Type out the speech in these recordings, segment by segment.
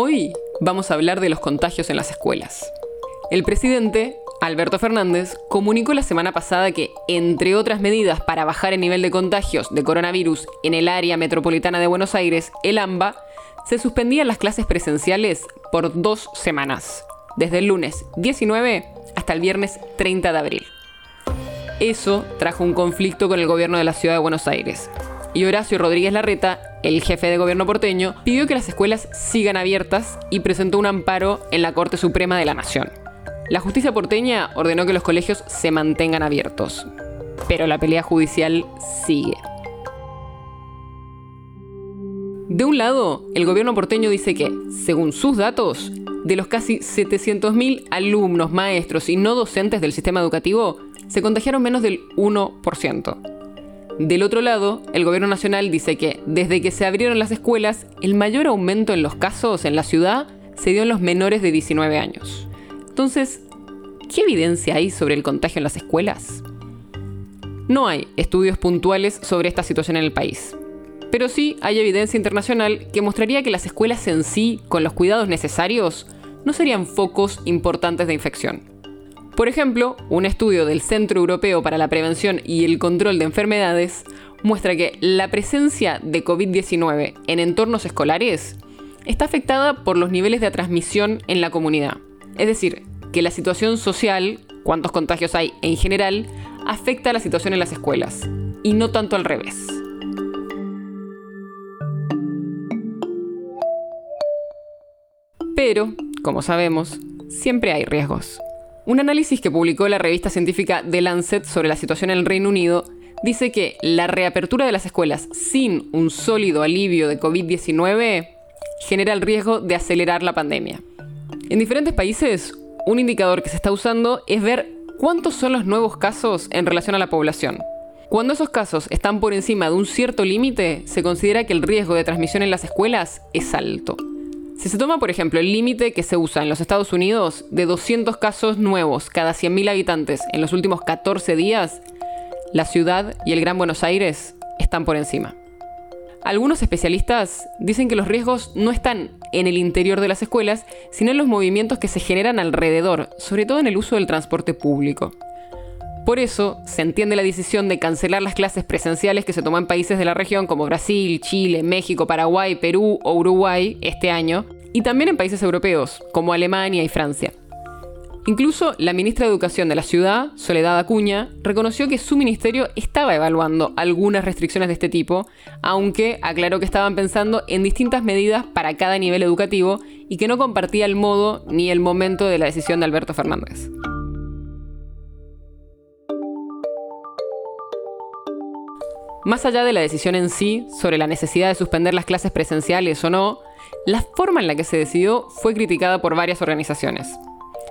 Hoy vamos a hablar de los contagios en las escuelas. El presidente, Alberto Fernández, comunicó la semana pasada que, entre otras medidas para bajar el nivel de contagios de coronavirus en el área metropolitana de Buenos Aires, el AMBA, se suspendían las clases presenciales por dos semanas, desde el lunes 19 hasta el viernes 30 de abril. Eso trajo un conflicto con el gobierno de la ciudad de Buenos Aires, y Horacio Rodríguez Larreta, el jefe de gobierno porteño, pidió que las escuelas sigan abiertas y presentó un amparo en la Corte Suprema de la Nación. La justicia porteña ordenó que los colegios se mantengan abiertos, pero la pelea judicial sigue. De un lado, el gobierno porteño dice que, según sus datos, de los casi 700.000 alumnos, maestros y no docentes del sistema educativo, se contagiaron menos del 1%. Del otro lado, el gobierno nacional dice que desde que se abrieron las escuelas, el mayor aumento en los casos en la ciudad se dio en los menores de 19 años. Entonces, ¿qué evidencia hay sobre el contagio en las escuelas? No hay estudios puntuales sobre esta situación en el país. Pero sí hay evidencia internacional que mostraría que las escuelas en sí, con los cuidados necesarios, no serían focos importantes de infección. Por ejemplo, un estudio del Centro Europeo para la Prevención y el Control de Enfermedades muestra que la presencia de COVID-19 en entornos escolares está afectada por los niveles de transmisión en la comunidad. Es decir, que la situación social, cuántos contagios hay en general, afecta a la situación en las escuelas, y no tanto al revés. Pero, como sabemos, siempre hay riesgos. Un análisis que publicó la revista científica The Lancet sobre la situación en el Reino Unido dice que la reapertura de las escuelas sin un sólido alivio de COVID-19 genera el riesgo de acelerar la pandemia. En diferentes países, un indicador que se está usando es ver cuántos son los nuevos casos en relación a la población. Cuando esos casos están por encima de un cierto límite, se considera que el riesgo de transmisión en las escuelas es alto. Si se toma, por ejemplo, el límite que se usa en los Estados Unidos de 200 casos nuevos cada 100.000 habitantes en los últimos 14 días, la ciudad y el Gran Buenos Aires están por encima. Algunos especialistas dicen que los riesgos no están en el interior de las escuelas, sino en los movimientos que se generan alrededor, sobre todo en el uso del transporte público. Por eso se entiende la decisión de cancelar las clases presenciales que se tomó en países de la región como Brasil, Chile, México, Paraguay, Perú o Uruguay este año, y también en países europeos como Alemania y Francia. Incluso la ministra de Educación de la ciudad, Soledad Acuña, reconoció que su ministerio estaba evaluando algunas restricciones de este tipo, aunque aclaró que estaban pensando en distintas medidas para cada nivel educativo y que no compartía el modo ni el momento de la decisión de Alberto Fernández. Más allá de la decisión en sí sobre la necesidad de suspender las clases presenciales o no, la forma en la que se decidió fue criticada por varias organizaciones.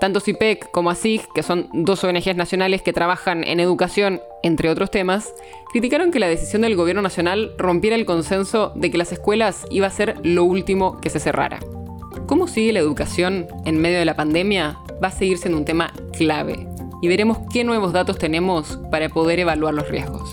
Tanto CIPEC como ASIG, que son dos ONGs nacionales que trabajan en educación, entre otros temas, criticaron que la decisión del gobierno nacional rompiera el consenso de que las escuelas iba a ser lo último que se cerrara. ¿Cómo sigue la educación en medio de la pandemia? Va a seguir siendo un tema clave y veremos qué nuevos datos tenemos para poder evaluar los riesgos.